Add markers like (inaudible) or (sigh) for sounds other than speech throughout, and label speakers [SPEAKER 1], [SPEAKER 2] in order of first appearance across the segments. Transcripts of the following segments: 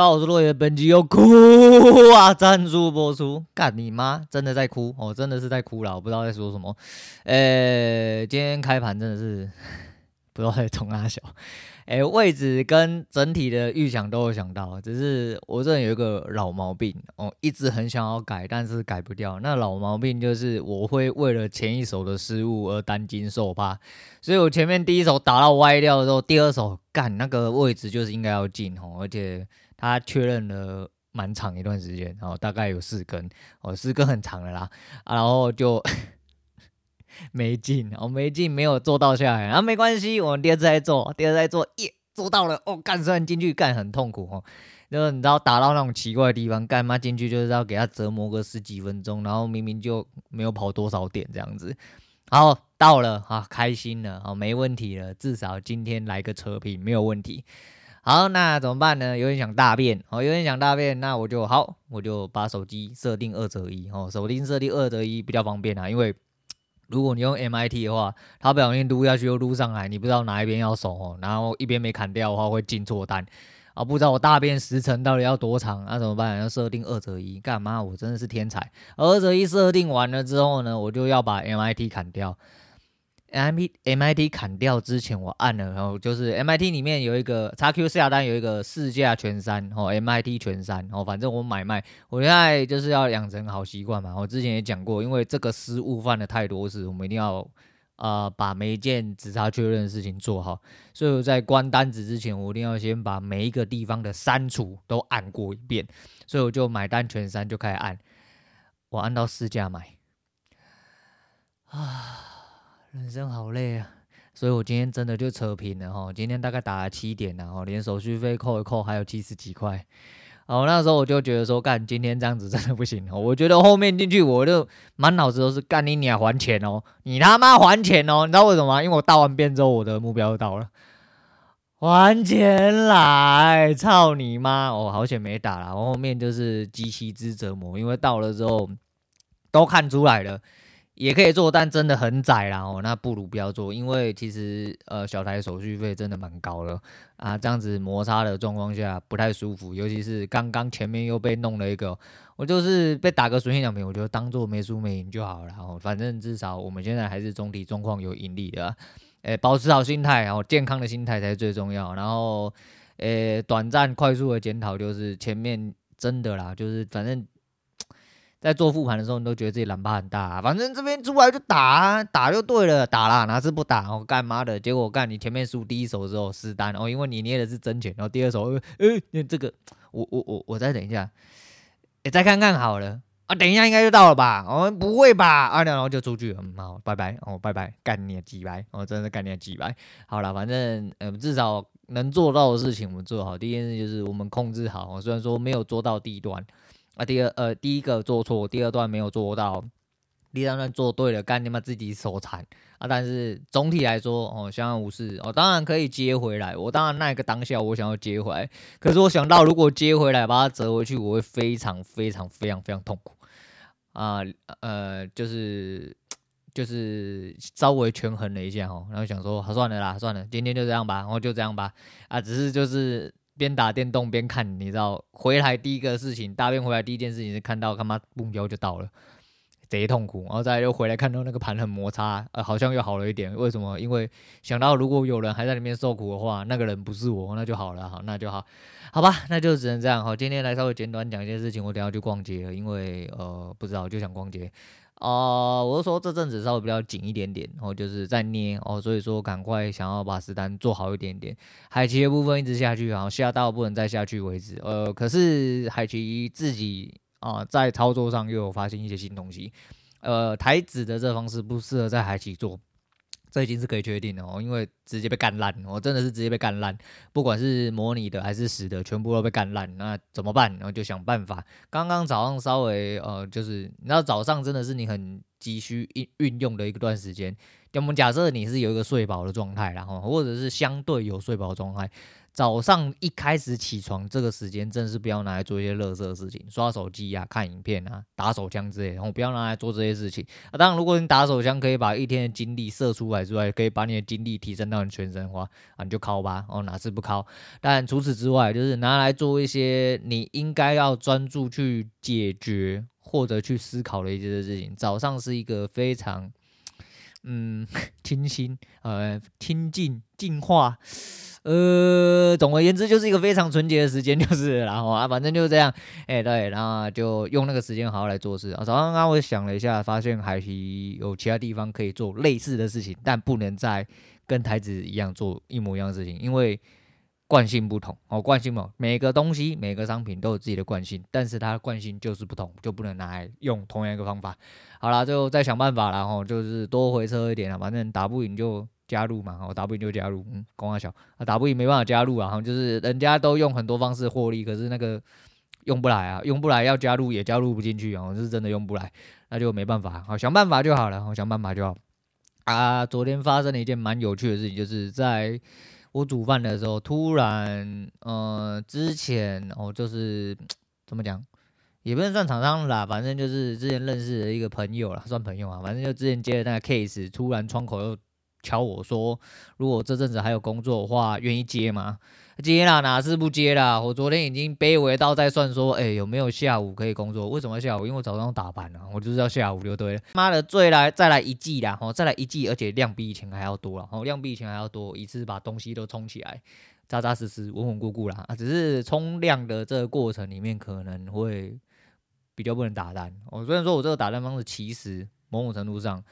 [SPEAKER 1] 大家好，我是落叶，本集又哭啊！赞助播出，干你妈！真的在哭，我、真的是在哭了，我不知道在说什么。呃、今天开盘真的是 (laughs) 不知道在冲哪小。哎、位置跟整体的预想都有想到，只是我这人有一个老毛病哦，一直很想要改，但是改不掉。那老毛病就是我会为了前一手的失误而担惊受怕，所以我前面第一手打到歪掉的时候，第二手干那个位置就是应该要进哦，而且他确认了蛮长一段时间，然后大概有四根哦，四根很长的啦，啊、然后就。(laughs) 没进，哦、没进，没有做到下来，啊，没关系，我们第二次再做，第二次再做，耶，做到了，哦，干，虽然进去干很痛苦哦，就是你知道打到那种奇怪的地方，干嘛进去就是要给他折磨个十几分钟，然后明明就没有跑多少点这样子，好，到了啊，开心了，好，没问题了，至少今天来个扯平没有问题，好，那怎么办呢？有点想大便，哦，有点想大便，那我就好，我就把手机设定二择一，哦，手机设定二择一比较方便啊，因为。如果你用 MIT 的话，它不小心撸下去又撸上来，你不知道哪一边要守哦，然后一边没砍掉的话会进错单啊，不知道我大便时程到底要多长，那、怎么办？要设定二择一，干嘛？我真的是天才。二择一设定完了之后呢，我就要把 MIT 砍掉。M I M I T 砍掉之前，我按了，然后就是 M I T 里面有一个 X Q 下单有一个市价全删哦，M I T 全删哦，反正我买卖，我现在就是要养成好习惯嘛。我之前也讲过，因为这个失误犯了太多次，我们一定要、呃、把每一件只差确认的事情做好。所以我在关单子之前，我一定要先把每一个地方的删除都按过一遍。所以我就买单全删就开始按，我按到市价买啊。人生好累啊，所以我今天真的就扯平了哈。今天大概打了七点，然后连手续费扣一扣，还有七十几块。哦，那时候我就觉得说，干今天这样子真的不行哦。我觉得后面进去我就满脑子都是干你娘还钱哦，你他妈还钱哦。你知道为什么吗？因为我大完便之后，我的目标就到了，还钱来，操你妈！哦，好险没打了。我后面就是极其之折磨，因为到了之后都看出来了。也可以做，但真的很窄啦哦，那不如不要做，因为其实呃小台手续费真的蛮高的啊，这样子摩擦的状况下不太舒服，尤其是刚刚前面又被弄了一个，我就是被打个损险两平，我就当做没输没赢就好了哦，反正至少我们现在还是总体状况有盈利的，诶、保持好心态，然后健康的心态才是最重要，然后诶、短暂快速的检讨就是前面真的啦，就是反正。在做复盘的时候，你都觉得自己懒趴很大，反正这边出来就打，啊，打就对了，打啦，哪次不打？我干妈的，结果干你前面输第一手的时候失单哦，因为你捏的是真钱，然后第二手，呃，呃，这个我我我我再等一下，欸，再看看好了啊，等一下应该就到了吧？哦，不会吧？啊，然后就出去，嗯，好，拜拜，哦，拜拜，干你几百，哦，真的干你几百，好了，反正呃，至少能做到的事情我们做好，第一件事就是我们控制好，虽然说没有做到第一段。啊，第二呃，第一个做错，第二段没有做到，第三段做对了，干你妈自己手残啊！但是总体来说，哦，相安无事，哦，当然可以接回来。我当然那个当下我想要接回来，可是我想到如果接回来把它折回去，我会非常非常非常非常痛苦啊！呃，就是就是稍微权衡了一下哦，然后想说，好算了啦，算了，今天就这样吧，然后就这样吧。啊，只是就是。边打电动边看，你知道，回来第一个事情，大便回来第一件事情是看到他妈目标就到了，贼痛苦。然后再又回来看到那个盘很摩擦，呃，好像又好了一点。为什么？因为想到如果有人还在里面受苦的话，那个人不是我，那就好了，好，那就好，好吧，那就只能这样。好，今天来稍微简短讲一件事情，我等下去逛街了，因为呃，不知道就想逛街。哦、我是说这阵子稍微比较紧一点点，然后就是在捏哦，所以说赶快想要把实单做好一点点。海奇的部分一直下去，然后下到不能再下去为止。呃，可是海奇自己啊、在操作上又有发现一些新东西。呃，台子的这方式不适合在海奇做。这已经是可以确定的哦，因为直接被干烂，我真的是直接被干烂，不管是模拟的还是死的，全部都被干烂。那怎么办？然后就想办法。刚刚早上稍微呃，就是你知道早上真的是你很急需运运用的一段时间。我们假设你是有一个睡饱的状态，然后或者是相对有睡饱状态。早上一开始起床这个时间，真是不要拿来做一些垃圾的事情，刷手机啊、看影片啊、打手枪之类，然后不要拿来做这些事情。啊，当然，如果你打手枪可以把一天的精力射出来之外，可以把你的精力提升到你全身的话，啊，你就靠吧，哦，哪次不靠？但除此之外，就是拿来做一些你应该要专注去解决或者去思考的一些事情。早上是一个非常。嗯，清新，呃，清净、净化，呃，总而言之，就是一个非常纯洁的时间，就是，然后啊，反正就是这样，哎、对，然后就用那个时间好好来做事啊。早上刚刚我想了一下，发现还是有其他地方可以做类似的事情，但不能再跟台子一样做一模一样的事情，因为。惯性不同哦，惯性嘛，每个东西、每个商品都有自己的惯性，但是它惯性就是不同，就不能拿来用同样一个方法。好啦，就再想办法啦，然后就是多回车一点啦，反正打不赢就加入嘛，哦，打不赢就加入，嗯，公阿小啊，打不赢没办法加入啊，然后就是人家都用很多方式获利，可是那个用不来啊，用不来要加入也加入不进去啊，是真的用不来，那就没办法，好想办法就好了，好想办法就好。啊，昨天发生了一件蛮有趣的事情，就是在。我煮饭的时候，突然，呃，之前哦，就是怎么讲，也不能算厂商啦，反正就是之前认识的一个朋友啦，算朋友啊，反正就之前接的那个 case，突然窗口又敲我说，如果这阵子还有工作的话，愿意接吗？接啦，哪是不接啦？我昨天已经卑微到在算说，哎、有没有下午可以工作？为什么要下午？因为我早上打班了，我就是要下午就对了。(laughs) 妈的，再来再来一季啦，哦，再来一季，而且量比以前还要多了，哦，量比以前还要多，一次把东西都冲起来，扎扎实实、稳稳固固啦。啊，只是冲量的这个过程里面可能会比较不能打单。哦，虽然说我这个打单方式其实某种程度上，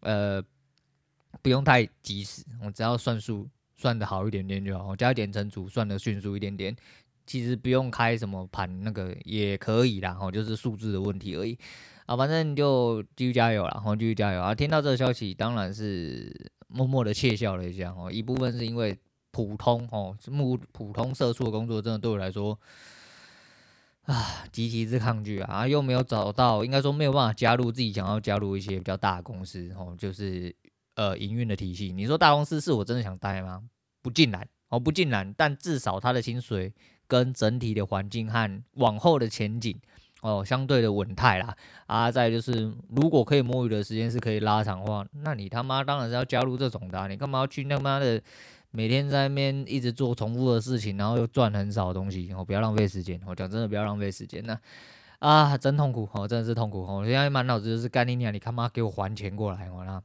[SPEAKER 1] 呃，不用太及时，我只要算数。算的好一点点就好，加一点乘除，算的迅速一点点，其实不用开什么盘，那个也可以啦，吼，就是数字的问题而已啊，反正就继续加油啦，然后继续加油啊！听到这个消息，当然是默默的窃笑了一下哦，一部分是因为普通哦，目普通社畜的工作，真的对我来说啊，极其之抗拒啊，又没有找到，应该说没有办法加入自己想要加入一些比较大的公司哦，就是。呃，营运的体系，你说大公司是我真的想待吗？不尽然，哦，不尽然，但至少它的薪水跟整体的环境和往后的前景，哦，相对的稳态啦。啊，再就是，如果可以摸鱼的时间是可以拉长的话，那你他妈当然是要加入这种的。你干嘛要去他妈的每天在那边一直做重复的事情，然后又赚很少的东西？哦，不要浪费时间。我讲真的，不要浪费时间。那啊，真痛苦，哦，真的是痛苦。哦，我现在满脑子就是干你娘，你他妈给我还钱过来，我那。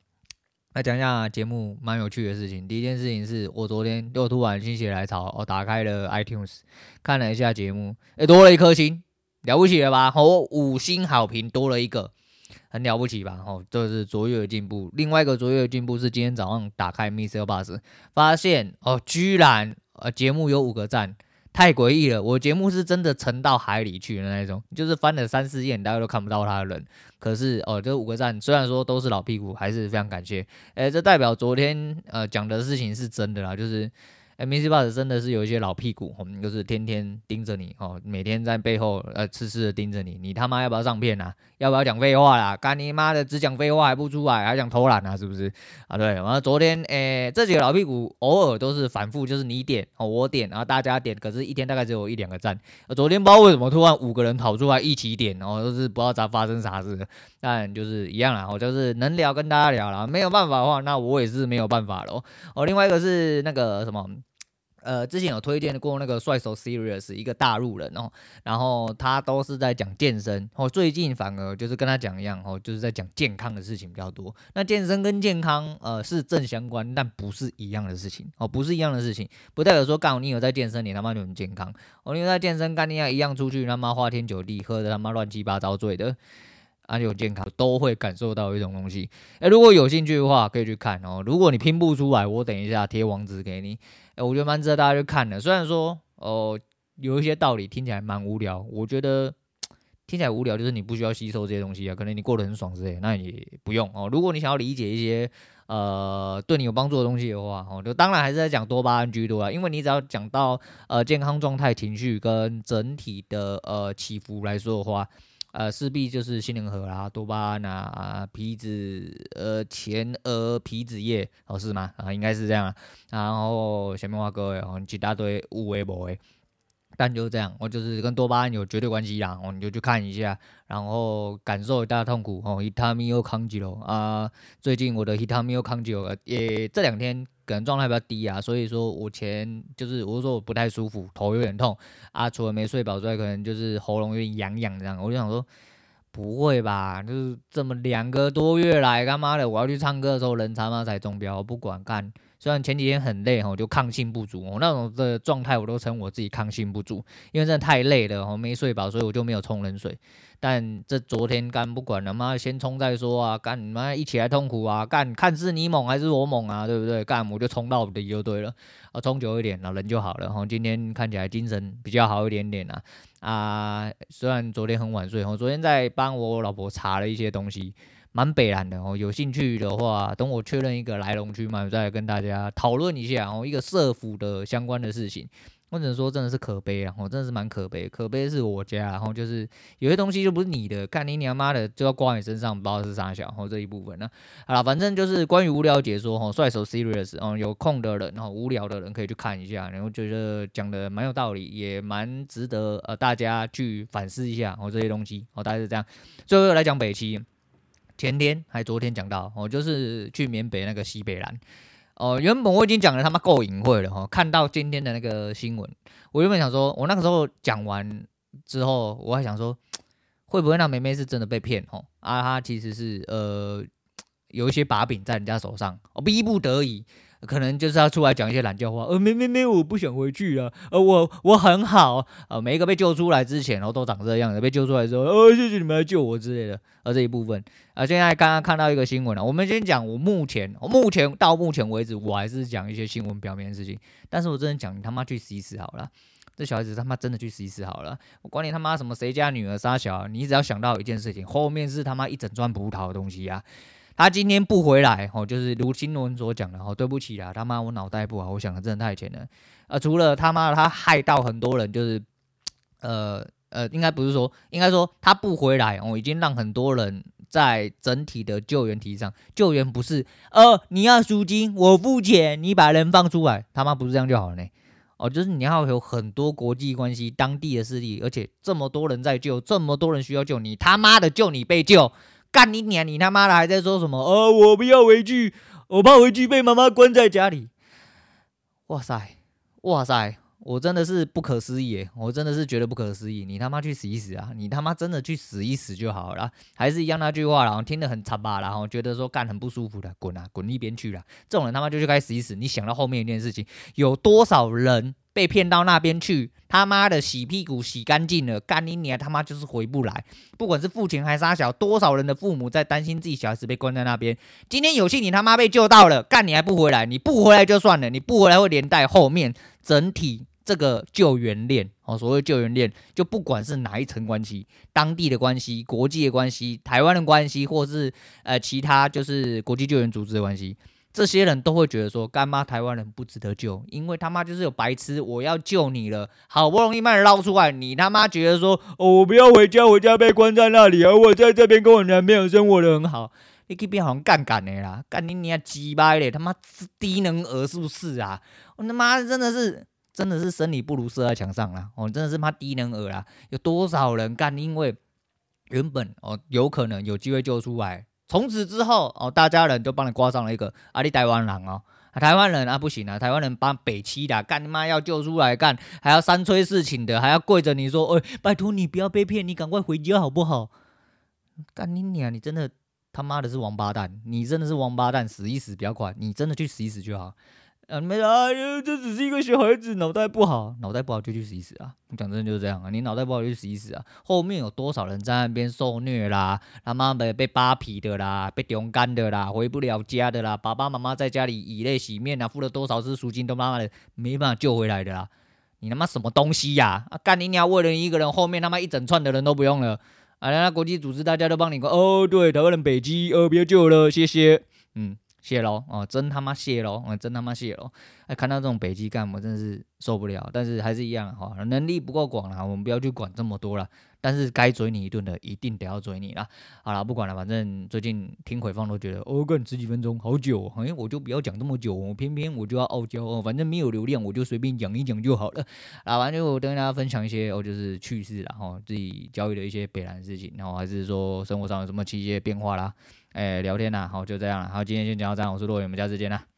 [SPEAKER 1] 来讲一下节目蛮有趣的事情。第一件事情是我昨天又突然心血来潮，我打开了 iTunes，看了一下节目，诶，多了一颗星，了不起了吧？哦，五星好评多了一个，很了不起吧？哦，这是卓越的进步。另外一个卓越的进步是今天早上打开 Mr. Bus，发现哦，居然呃节目有五个赞。太诡异了！我节目是真的沉到海里去的那一种，就是翻了三四页，大家都看不到他的人。可是哦，这五个赞虽然说都是老屁股，还是非常感谢。诶，这代表昨天呃讲的事情是真的啦，就是。MixerBox 真的是有一些老屁股，我们就是天天盯着你哦，每天在背后呃痴痴的盯着你，你他妈要不要上片啊？要不要讲废话啦？干你妈的，只讲废话还不出来，还想偷懒啊？是不是？啊，对，然后昨天诶、这几个老屁股偶尔都是反复，就是你点哦，我点，然后大家点，可是一天大概只有一两个赞。昨天不知道为什么突然五个人跑出来一起点，然后都是不知道咋发生啥事，但就是一样啦，我就是能聊跟大家聊啦，没有办法的话，那我也是没有办法喽。哦，另外一个是那个什么。呃，之前有推荐过那个帅手 Serious 一个大陆人哦，然后他都是在讲健身哦，最近反而就是跟他讲一样哦，就是在讲健康的事情比较多。那健身跟健康呃是正相关，但不是一样的事情哦，不是一样的事情，不代表说刚好你有在健身，你他妈就很健康哦，你有在健身跟你一样出去他妈花天酒地，喝的他妈乱七八糟醉的。哪里有健康都会感受到一种东西，诶，如果有兴趣的话，可以去看哦。如果你拼不出来，我等一下贴网址给你。我觉得蛮值得大家去看的。虽然说哦，有一些道理听起来蛮无聊，我觉得听起来无聊就是你不需要吸收这些东西啊。可能你过得很爽之类，那也不用哦。如果你想要理解一些呃对你有帮助的东西的话，哦，就当然还是在讲多巴胺居多啊。因为你只要讲到呃健康状态、情绪跟整体的呃起伏来说的话。呃，势必就是杏仁核啦、多巴胺啊、皮质呃前额皮脂液哦，是吗？啊，应该是这样啊。然后下面话各位哦，一大堆无为不为。但就是这样，我就是跟多巴胺有绝对关系啦，哦，你就去看一下，然后感受一下痛苦哦。Hitami o Kanjiro 啊，最近我的 Hitami o Kanjiro 也这两天可能状态比较低啊，所以说我前就是我说我不太舒服，头有点痛啊，除了没睡饱之外，可能就是喉咙有点痒痒这样，我就想说。不会吧？就是这么两个多月来，干嘛的，我要去唱歌的时候，人他妈才中标，不管干。虽然前几天很累哈，就抗性不足，我那种的状态我都称我自己抗性不足，因为真的太累了，我没睡饱，所以我就没有冲冷水。但这昨天干不管了，妈先冲再说啊！干你妈一起来痛苦啊！干看是你猛还是我猛啊？对不对？干我就冲到底就对了，啊冲久一点，然后人就好了。哈，今天看起来精神比较好一点点啊啊！虽然昨天很晚睡，我昨天在帮我老婆查了一些东西，蛮北烂的哦。有兴趣的话，等我确认一个来龙去脉，再来跟大家讨论一下哦，一个社服的相关的事情。或者说真的是可悲啊，我真的是蛮可悲，可悲是我家，然后就是有些东西就不是你的，干你娘妈的就要挂你身上，不知道是啥小，然这一部分呢，好了，反正就是关于无聊解说哈，帅手 serious，哦，有空的人，然后无聊的人可以去看一下，然后觉得讲的蛮有道理，也蛮值得呃大家去反思一下哦这些东西，哦大概是这样，最后来讲北七，前天还昨天讲到哦，就是去缅北那个西北兰。哦，原本我已经讲的他妈够隐晦了哈，看到今天的那个新闻，我原本想说，我那个时候讲完之后，我还想说，会不会那梅梅是真的被骗哦？啊，她其实是呃有一些把柄在人家手上，哦，逼不得已。可能就是要出来讲一些懒叫话，呃，没没没，我不想回去了，呃，我我很好，呃，每一个被救出来之前，然后都长这样子，被救出来之后，呃，谢谢你们来救我之类的，呃，这一部分，啊、呃，现在刚刚看到一个新闻了，我们先讲，我目前，我目前到目前为止，我还是讲一些新闻表面的事情，但是我真的讲，你他妈去死一死好了，这小孩子他妈真的去死一死好了，我管你他妈什么谁家女儿杀小孩，你只要想到一件事情，后面是他妈一整串葡萄的东西啊。他今天不回来，哦，就是如新闻所讲的，哦，对不起啦，他妈我脑袋不好，我想的真的太浅了，呃，除了他妈他害到很多人，就是，呃呃，应该不是说，应该说他不回来，哦，已经让很多人在整体的救援题上，救援不是，呃，你要赎金，我付钱，你把人放出来，他妈不是这样就好了呢，哦，就是你要有很多国际关系、当地的势力，而且这么多人在救，这么多人需要救你，他妈的救你被救。干你娘！你他妈的还在说什么？哦，我不要回去，我怕回去被妈妈关在家里。哇塞，哇塞，我真的是不可思议，我真的是觉得不可思议。你他妈去死一死啊！你他妈真的去死一死就好了。还是一样那句话，然后听得很惨吧，然后觉得说干很不舒服的，滚啊，滚一边去了。这种人他妈就去该死一死。你想到后面一件事情，有多少人？被骗到那边去，他妈的洗屁股洗干净了，干你娘他妈就是回不来。不管是父亲还是杀小，多少人的父母在担心自己小孩子被关在那边。今天有幸你他妈被救到了，干你还不回来？你不回来就算了，你不回来会连带后面整体这个救援链哦。所谓救援链，就不管是哪一层关系，当地的关系、国际的关系、台湾的关系，或是呃其他就是国际救援组织的关系。这些人都会觉得说，干妈台湾人不值得救，因为他妈就是有白痴，我要救你了，好不容易把你捞出来，你他妈觉得说，哦，我不要回家，回家被关在那里，而我在这边跟我男朋友生活得很好，你这边好像干干的啦，干你你鸡掰嘞，他妈低能儿是不是啊？我他妈真的是，真的是生理不如射在墙上了，我真的是妈低能儿啦，有多少人干？因为原本哦有可能有机会救出来。从此之后，哦，大家人都帮你挂上了一个啊，你台湾人哦，台湾人啊不行啊，台湾人帮北七的干，你妈要救出来干，还要三催四请的，还要跪着你说，哎，拜托你不要被骗，你赶快回家好不好？干你娘，你真的他妈的是王八蛋，你真的是王八蛋，死一死比较快，你真的去死一死就好。啊，没有，哎呀，这只是一个小孩子，脑袋不好，脑袋不好就去死一死啊！讲真的就是这样啊，你脑袋不好就去死一死啊！后面有多少人在那边受虐啦？他妈的被扒皮的啦，被丢干的啦，回不了家的啦，爸爸妈妈在家里以泪洗面啊，付了多少次赎金都妈妈的没办法救回来的啦！你他妈什么东西呀？啊，干你娘！为了你一个人，后面他妈一整串的人都不用了啊！那国际组织大家都帮你说哦，对，台湾人北极，呃，别救了，谢谢，嗯。谢喽，哦，真他妈谢喽，哦，真他妈谢喽！哎，看到这种北极干，我真的是受不了。但是还是一样哈，能力不够广啦，我们不要去管这么多了。但是该追你一顿的，一定得要追你啦。好了，不管了，反正最近听回放都觉得，哦，干十几分钟好久，哦，哎，我就不要讲这么久，我偏偏我就要傲娇哦，反正没有流量，我就随便讲一讲就好了。啊，反正就跟大家分享一些哦，就是趣事，然后自己教育的一些北兰事情，然后还是说生活上有什么奇些变化啦，哎，聊天呐，好，就这样了，好，今天先讲到这，我是洛伟，我们下次见啦。